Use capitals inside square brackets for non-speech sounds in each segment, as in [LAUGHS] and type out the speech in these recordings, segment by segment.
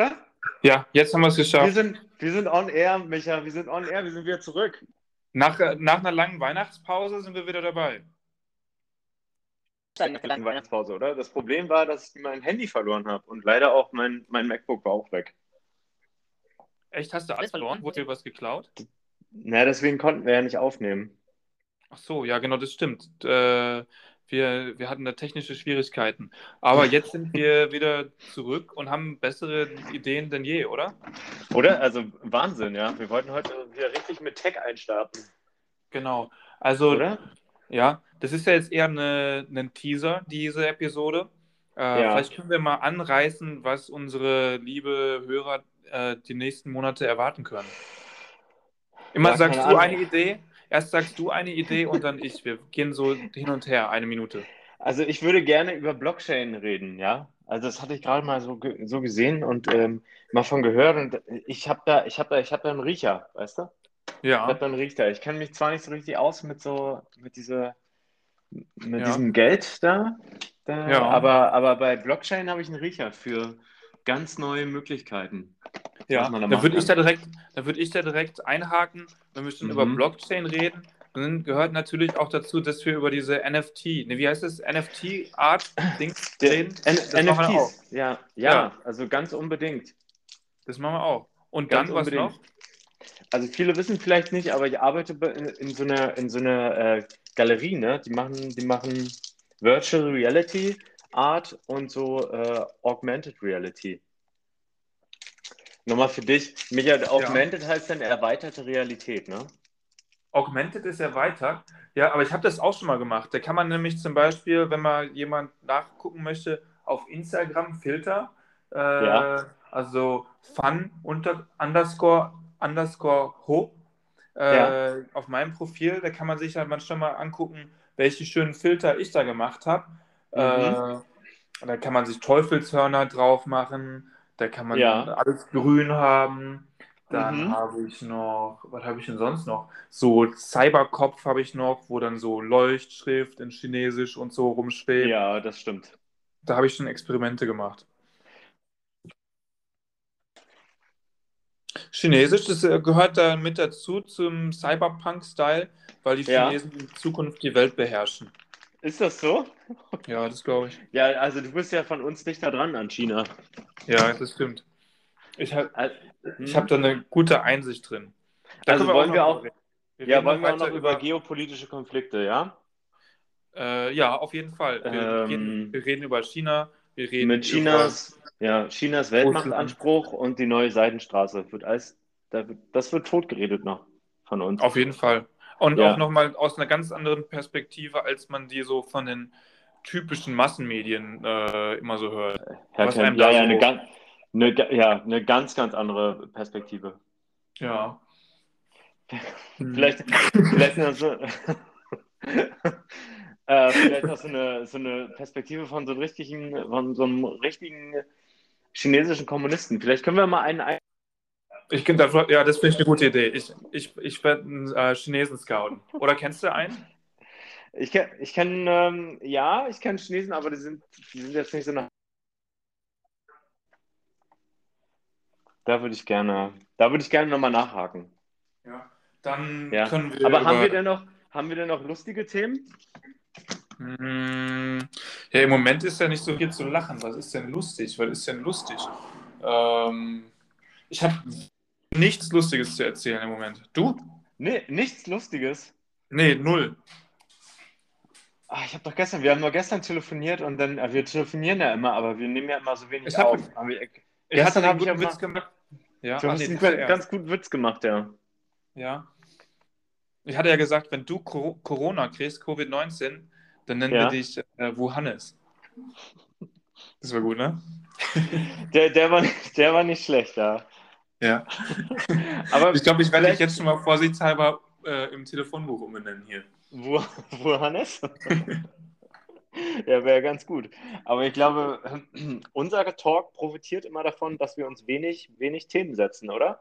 oder? Ja, jetzt haben wir es Wir geschafft. sind, wir sind on air, Micha. Wir sind on air. Wir sind wieder zurück. Nach, nach einer langen Weihnachtspause sind wir wieder dabei. Nach der langen Weihnachtspause, oder? Das Problem war, dass ich mein Handy verloren habe und leider auch mein, mein MacBook war auch weg. Echt, hast du alles verloren? Wurde dir was geklaut? Na, deswegen konnten wir ja nicht aufnehmen. Ach so, ja, genau, das stimmt. Äh, wir, wir hatten da technische Schwierigkeiten. Aber jetzt sind wir [LAUGHS] wieder zurück und haben bessere Ideen denn je, oder? Oder? Also Wahnsinn, ja. Wir wollten heute wieder richtig mit Tech einstarten. Genau. Also, Oder? ja, das ist ja jetzt eher eine, ein Teaser, diese Episode. Äh, Ja. Vielleicht können wir mal anreißen, was unsere liebe Hörer äh, die nächsten Monate erwarten können. Immer Ja, sagst du Ahnung. eine Idee, erst sagst du eine Idee und dann ich. Wir gehen so hin und her, eine Minute. Also ich würde gerne über Blockchain reden, ja. Also das hatte ich gerade mal so, ge- so gesehen und ähm, mal von gehört und ich habe da, ich habe da, ich habe da einen Riecher, weißt du? Ich habe Ja, da einen Riecher. Ich kenne mich zwar nicht so richtig aus mit so, mit dieser, mit Ja. diesem Geld da, da Ja. aber, aber bei Blockchain habe ich einen Riecher für ganz neue Möglichkeiten. Ja. was man da Da machen würde ich kann. da direkt, da würde ich da direkt einhaken, wenn wir schon Mhm. über Blockchain reden. Dann gehört natürlich auch dazu, dass wir über diese NFT, ne, wie heißt das, NFT-Art-Dings Der, reden. Das machen wir auch. NFTs, ja, ja, Ja. also ganz unbedingt. Das machen wir auch. Und Ganz dann was unbedingt. noch? Also viele wissen vielleicht nicht, aber ich arbeite bei- in, in so einer, in so einer äh, Galerie, ne? Die machen, die machen Virtual Reality Art und so äh, Augmented Reality. Nochmal für dich, Michael, Augmented heißt dann erweiterte Realität, ne? Augmented ist erweitert. Ja, aber ich habe das auch schon mal gemacht. Da kann man nämlich zum Beispiel, wenn man jemand nachgucken möchte, auf Instagram Filter, äh, Ja. also fun unter, underscore underscore ho äh, Ja. auf meinem Profil, da kann man sich halt manchmal mal angucken, welche schönen Filter ich da gemacht habe. Mhm. Äh, da kann man sich Teufelshörner drauf machen, da kann man Ja. alles grün haben. Dann Mhm. habe ich noch, was habe ich denn sonst noch? So Cyberkopf habe ich noch, wo dann so Leuchtschrift in Chinesisch und so rumschwebt. Ja, das stimmt. Da habe ich schon Experimente gemacht. Chinesisch, das äh, gehört da mit dazu zum Cyberpunk-Style, weil die Ja. Chinesen in Zukunft die Welt beherrschen. Ist das so? Ja, das glaube ich. Ja, also du bist ja von uns dichter dran an China. Ja, das stimmt. Ich habe Al- ich hab da eine gute Einsicht drin. Da Also wollen wir noch auch- drüber reden. Wir Ja, wollen wir auch noch weiter über geopolitische Konflikte, ja? Äh, ja, auf jeden Fall. Wir, Ähm, reden, wir reden über China, wir reden Mit Chinas, ja, Chinas Weltmachtanspruch und die neue Seidenstraße. Wird alles, da das wird totgeredet noch von uns. über, auf jeden Fall. Und Ja. auch nochmal aus einer ganz anderen Perspektive, als man die so von den typischen Massenmedien äh, immer so hört. Herr was Kemp, ja, ja, so- eine, ganz, eine, ja, eine ganz, ganz andere Perspektive. Ja. Vielleicht, vielleicht noch so, [LAUGHS] äh, vielleicht noch so eine, so eine Perspektive von so einem richtigen, von so einem richtigen chinesischen Kommunisten. Vielleicht können wir mal einen ein Ich dafür, ja, das finde ich eine gute Idee. Ich, ich, ich werde einen äh, Chinesen scouten. Oder kennst du einen? Ich kenne, ich kenn, ähm, ja, ich kenne Chinesen, aber die sind, die sind jetzt nicht so nach. Da würde ich gerne, da würde ich gerne nochmal nachhaken. Ja. Dann Ja. können wir. Aber haben über- wir denn noch, haben wir denn noch lustige Themen? Mm, Ja, im Moment ist ja nicht so viel zu lachen. Was ist denn lustig? Was ist denn lustig? Ähm, ich habe nichts Lustiges zu erzählen im Moment. Du? Nee, nichts Lustiges. Nee, null. Ah, ich habe doch gestern, wir haben nur gestern telefoniert und dann, äh, wir telefonieren ja immer, aber wir nehmen ja immer so wenig Ich hab- auf. Wir- Ich Gestern hatte hab einen ich aber- Witz gemacht. Ja, Du ah, hast einen ganz guten Witz gemacht, ja. Ja. Ich hatte ja gesagt, wenn du Co- Corona kriegst, Covid-19, dann nennen Ja. wir dich äh, Wuhannes. Das war gut, ne? Der, der, war, der war nicht schlecht, ja. Ja. [LAUGHS] Aber Ich glaube, ich werde dich jetzt schon mal vorsichtshalber äh, im Telefonbuch umbenennen hier. Wo, wo Hannes? [LAUGHS] ja, wäre ganz gut. Aber ich glaube, [CLEARS THROAT] unser Talk profitiert immer davon, dass wir uns wenig, wenig Themen setzen, oder?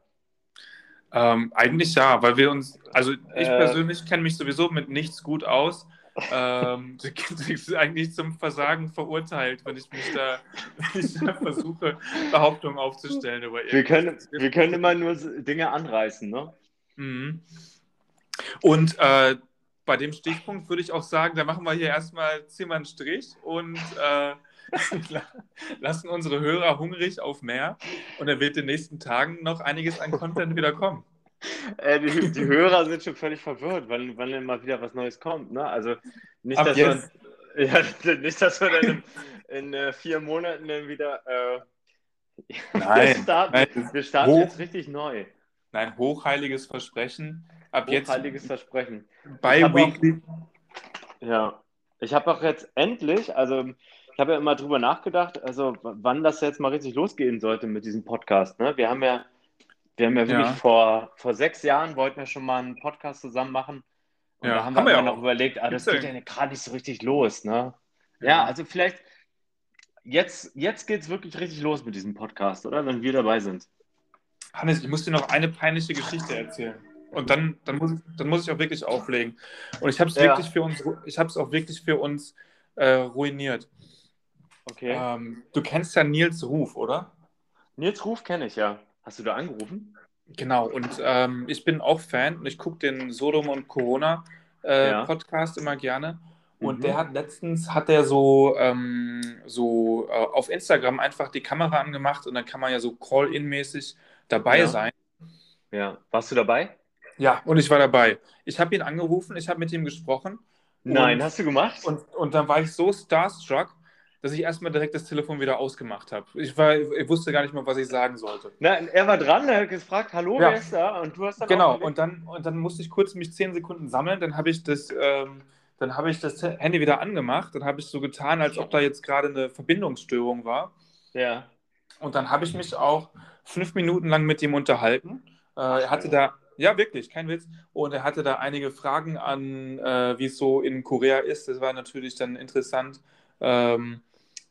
Ähm, eigentlich ja, weil wir uns, also ich Äh. persönlich kenne mich sowieso mit nichts gut aus. Ähm, [LAUGHS] ist eigentlich zum Versagen verurteilt, wenn ich mich da, [LAUGHS] ich da versuche, Behauptungen aufzustellen über Wir können, wir können immer nur Dinge anreißen, ne? Mhm. Und äh, bei dem Stichpunkt würde ich auch sagen, da machen wir hier erstmal, ziehen wir einen Strich und äh, [LAUGHS] lassen unsere Hörer hungrig auf mehr. Und dann wird in den nächsten Tagen noch einiges an Content wieder kommen. [LAUGHS] Äh, die, die, Hörer sind schon völlig verwirrt, wann, wann denn mal wieder was Neues kommt. Ne? Also nicht, dass wir, [LAUGHS] ja, nicht, dass wir dann in, in äh, vier Monaten dann wieder. Äh, nein, wir [LAUGHS] starten, nein, wir starten hoch, jetzt richtig neu. Nein, hochheiliges Versprechen. Ab hochheiliges jetzt, Versprechen. Bei Weekly. ja, ich habe auch jetzt endlich, also ich habe ja immer drüber nachgedacht, also wann das jetzt mal richtig losgehen sollte mit diesem Podcast. Ne? Wir haben ja wir haben ja wirklich ja. Vor, vor sechs Jahren wollten wir schon mal einen Podcast zusammen machen. Und ja, da haben, haben wir, wir noch überlegt, ah, das geht ja gerade nicht so richtig los. Ne? Ja, ja also vielleicht jetzt, jetzt geht es wirklich richtig los mit diesem Podcast, oder? Wenn wir dabei sind. Hannes, ich muss dir noch eine peinliche Geschichte erzählen. Und dann, dann, muss, dann muss ich auch wirklich auflegen. Und ich habe es ja. wirklich für uns, ich habe es auch wirklich für uns äh, ruiniert. Okay. Ähm, du kennst ja Nils Ruf, oder? Nils Ruf kenne ich ja. Hast du da angerufen? Genau, und ähm, ich bin auch Fan und ich gucke den Sodom und Corona äh, ja. Podcast immer gerne. Und mhm. der hat letztens hat er so, ähm, so äh, auf Instagram einfach die Kamera angemacht und dann kann man ja so Call-In-mäßig dabei ja. sein. Ja, warst du dabei? Ja, und ich war dabei. Ich habe ihn angerufen, ich habe mit ihm gesprochen. Nein, und, hast du gemacht? Und, und dann war ich so starstruck, dass ich erstmal direkt das Telefon wieder ausgemacht habe. Ich, war, ich wusste gar nicht mehr, was ich sagen sollte. Na, er war dran, er hat gefragt, hallo, ja. wer ist da? Und du hast dann Genau, und dann, und dann musste ich kurz mich zehn Sekunden sammeln, dann habe ich das. Ähm, dann habe ich das Handy wieder angemacht, dann habe ich so getan, als ob da jetzt gerade eine Verbindungsstörung war. Ja. Und dann habe ich mich auch fünf Minuten lang mit ihm unterhalten. Äh, er hatte da, ja wirklich, kein Witz, und er hatte da einige Fragen an, äh, wie es so in Korea ist. Das war natürlich dann interessant. Ähm,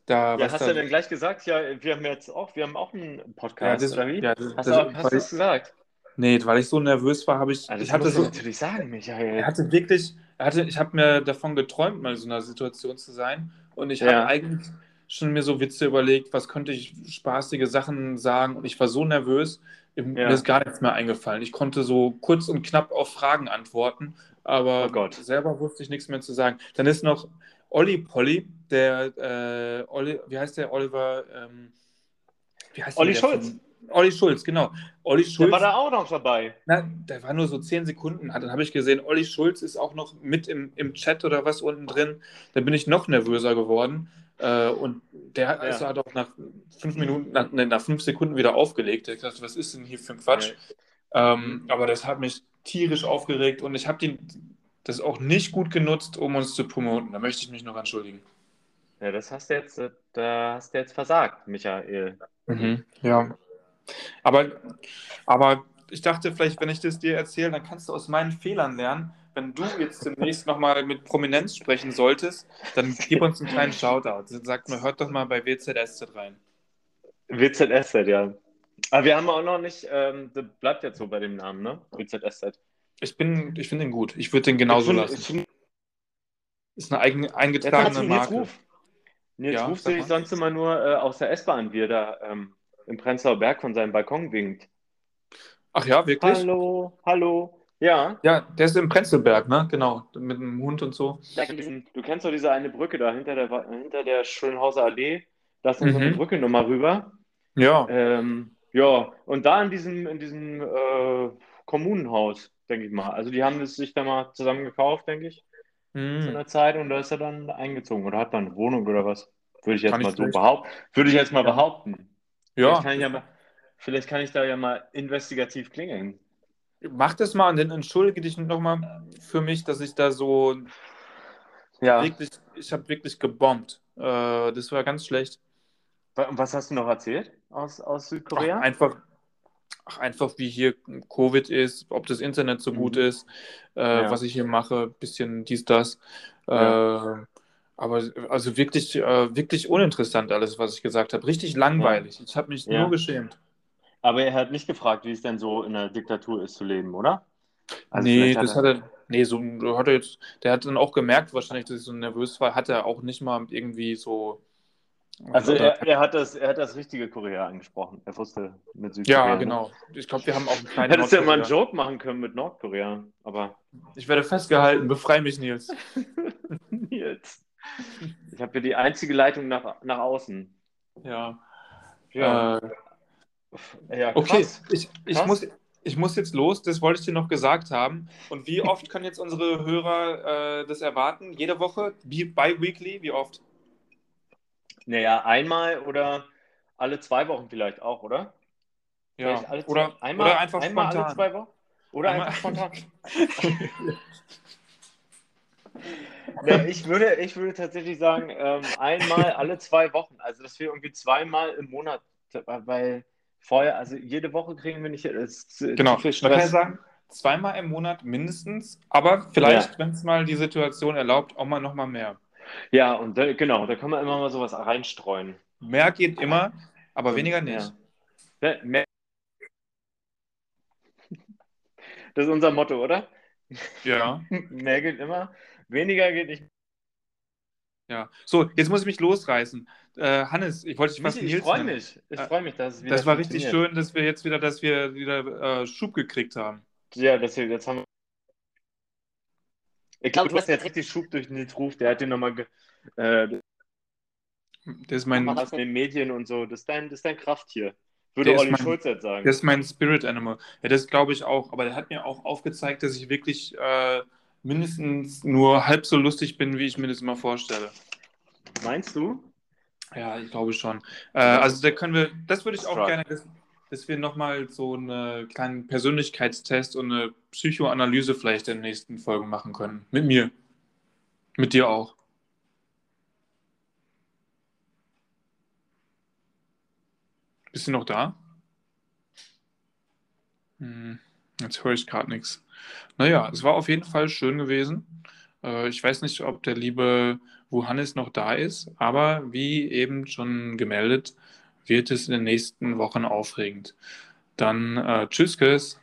da, ja, hast da, du denn gleich gesagt, ja, wir haben jetzt auch, wir haben auch einen Podcast, ja, das, oder wie? Ja, das, hast, das, hast du das gesagt? Nee, weil ich so nervös war, habe ich. Also ich hatte so, natürlich sagen, Michael. Er hatte wirklich, er hatte, ich habe mir davon geträumt, mal in so einer Situation zu sein. Und ich ja. habe eigentlich schon mir so Witze überlegt, was könnte ich spaßige Sachen sagen. Und ich war so nervös, ja. mir ist gar nichts mehr eingefallen. Ich konnte so kurz und knapp auf Fragen antworten, aber oh selber wusste ich nichts mehr zu sagen. Dann ist noch Olli Polly, der, äh, Olli, wie heißt der, Oliver, ähm, wie heißt Olli Schulz. Von, Olli Schulz, genau. Olli Schulz. Der war da auch noch dabei. Na, der war nur so zehn Sekunden. Dann habe ich gesehen, Olli Schulz ist auch noch mit im, im Chat oder was unten drin. Da bin ich noch nervöser geworden. Äh, und der hat, ja. also hat auch nach fünf Minuten, nach, nach fünf Sekunden wieder aufgelegt. Ich dachte, was ist denn hier für ein Quatsch? Ja. Ähm, aber das hat mich tierisch aufgeregt und ich habe den das auch nicht gut genutzt, um uns zu promoten. Da möchte ich mich noch entschuldigen. Ja, das hast du jetzt, äh, da hast du jetzt versagt, Michael. Mhm, ja. Aber, aber ich dachte, vielleicht, wenn ich das dir erzähle, dann kannst du aus meinen Fehlern lernen. Wenn du jetzt demnächst nochmal mit Prominenz sprechen solltest, dann gib uns einen kleinen Shoutout. Sag mir, hört doch mal bei WZSZ rein. WZSZ, ja. Aber wir haben auch noch nicht, ähm, das bleibt jetzt so bei dem Namen, ne? WZSZ. Ich, bin, ich finde ihn gut. Ich würde den genauso find, lassen. Find, ist eine eigen, eingetragene Marke. Nils Ruf, Nils ja, Ruf sehe ich sonst immer nur äh, aus der S-Bahn, wie er da ähm, im Prenzlauer Berg von seinem Balkon winkt. Ach ja, wirklich? Hallo, hallo. Ja. Ja, der ist im Prenzlberg, ne? Genau, mit dem Hund und so. Du kennst doch diese eine Brücke da hinter der, hinter der Schönhauser Allee. Da ist mhm. so eine mhm. Brücke nochmal rüber. Ja. Ähm, ja, und da in diesem, in diesem äh, Kommunenhaus, denke ich mal. Also die haben es sich da mal zusammen gekauft, denke ich, hm. zu einer Zeit und da ist er dann eingezogen oder hat dann eine Wohnung oder was. Würde ich jetzt kann mal ich so behaupten. Würde ich jetzt mal ja. behaupten. Ja. Vielleicht kann, ich ja mal, vielleicht kann ich da ja mal investigativ klingeln. Mach das mal und dann entschuldige dich nochmal für mich, dass ich da so ja. wirklich, ich habe wirklich gebombt. Äh, das war ganz schlecht. Was hast du noch erzählt aus, aus Südkorea? Ach, einfach, ach, einfach wie hier Covid ist, ob das Internet so mhm. gut ist, äh, ja. was ich hier mache, bisschen dies, das. Ja. Äh, aber also wirklich, äh, wirklich uninteressant alles, was ich gesagt habe. Richtig langweilig. Ja. Ich habe mich nur geschämt. Aber er hat nicht gefragt, wie es denn so in der Diktatur ist zu leben, oder? Also nee, das hat, er, Nee, so hat er jetzt, der hat dann auch gemerkt, wahrscheinlich, dass ich so nervös war, hat er auch nicht mal irgendwie so. Also er, er, hat das, er hat das richtige Korea angesprochen. Er wusste mit Südkorea. Ja, genau. Ich glaube, wir haben auch einen [LAUGHS] kleinen. Hättest du ja mal einen Joke machen können mit Nordkorea, aber. Ich werde festgehalten. Befrei mich, Nils. [LAUGHS] Nils. Ich habe hier die einzige Leitung nach, nach außen. Ja. Ja. Äh, ja okay, ich, ich, muss, ich muss jetzt los, das wollte ich dir noch gesagt haben. Und wie oft können jetzt unsere Hörer äh, das erwarten? Jede Woche? Bi-weekly? Wie oft? Naja, einmal oder alle zwei Wochen vielleicht auch, oder? Ja, oder, einmal, oder einfach einmal spontan. alle zwei Wochen? Oder einmal. einfach spontan. [LAUGHS] nee, ich, würde, ich würde tatsächlich sagen, ähm, einmal alle zwei Wochen. Also, dass wir irgendwie zweimal im Monat, weil vorher, also jede Woche kriegen wir nicht. Das, genau, man kann ja sagen, zweimal im Monat mindestens, aber vielleicht, ja. wenn es mal die Situation erlaubt, auch mal nochmal mehr. Ja, und da, genau, da kann man immer mal sowas reinstreuen. Mehr geht immer, aber weniger nicht. Ja. Mehr. Das ist unser Motto, oder? Ja. [LAUGHS] Mehr geht immer, weniger geht nicht. Ja, so, jetzt muss ich mich losreißen. Äh, Hannes, ich wollte dich fast Ich freue mich. Ich freue mich, dass es wieder Das war richtig schön, dass wir jetzt wieder, dass wir wieder äh, Schub gekriegt haben. Ja, das jetzt haben wir. Ich glaube, du hast jetzt richtig Schub durch Nils Ruf. Der hat dir nochmal. Äh, das ist mein. Was mit den Medien und so. Das ist dein, das ist dein Krafttier. Würde Olli mein, Schulz jetzt sagen. Das ist mein Spirit Animal. Ja, das glaube ich auch. Aber der hat mir auch aufgezeigt, dass ich wirklich. Äh, mindestens nur halb so lustig bin, wie ich mir das immer vorstelle. Meinst du? Ja, ich glaube schon. Äh, also da können wir, das würde ich auch gerne, dass, dass wir nochmal so einen kleinen Persönlichkeitstest und eine Psychoanalyse vielleicht in den nächsten Folgen machen können. Mit mir. Mit dir auch. Bist du noch da? Hm, jetzt höre ich gerade nichts. Naja, es war auf jeden Fall schön gewesen. Äh, ich weiß nicht, ob der liebe Wuhannes noch da ist, aber wie eben schon gemeldet, wird es in den nächsten Wochen aufregend. Dann äh, tschüss, Chris.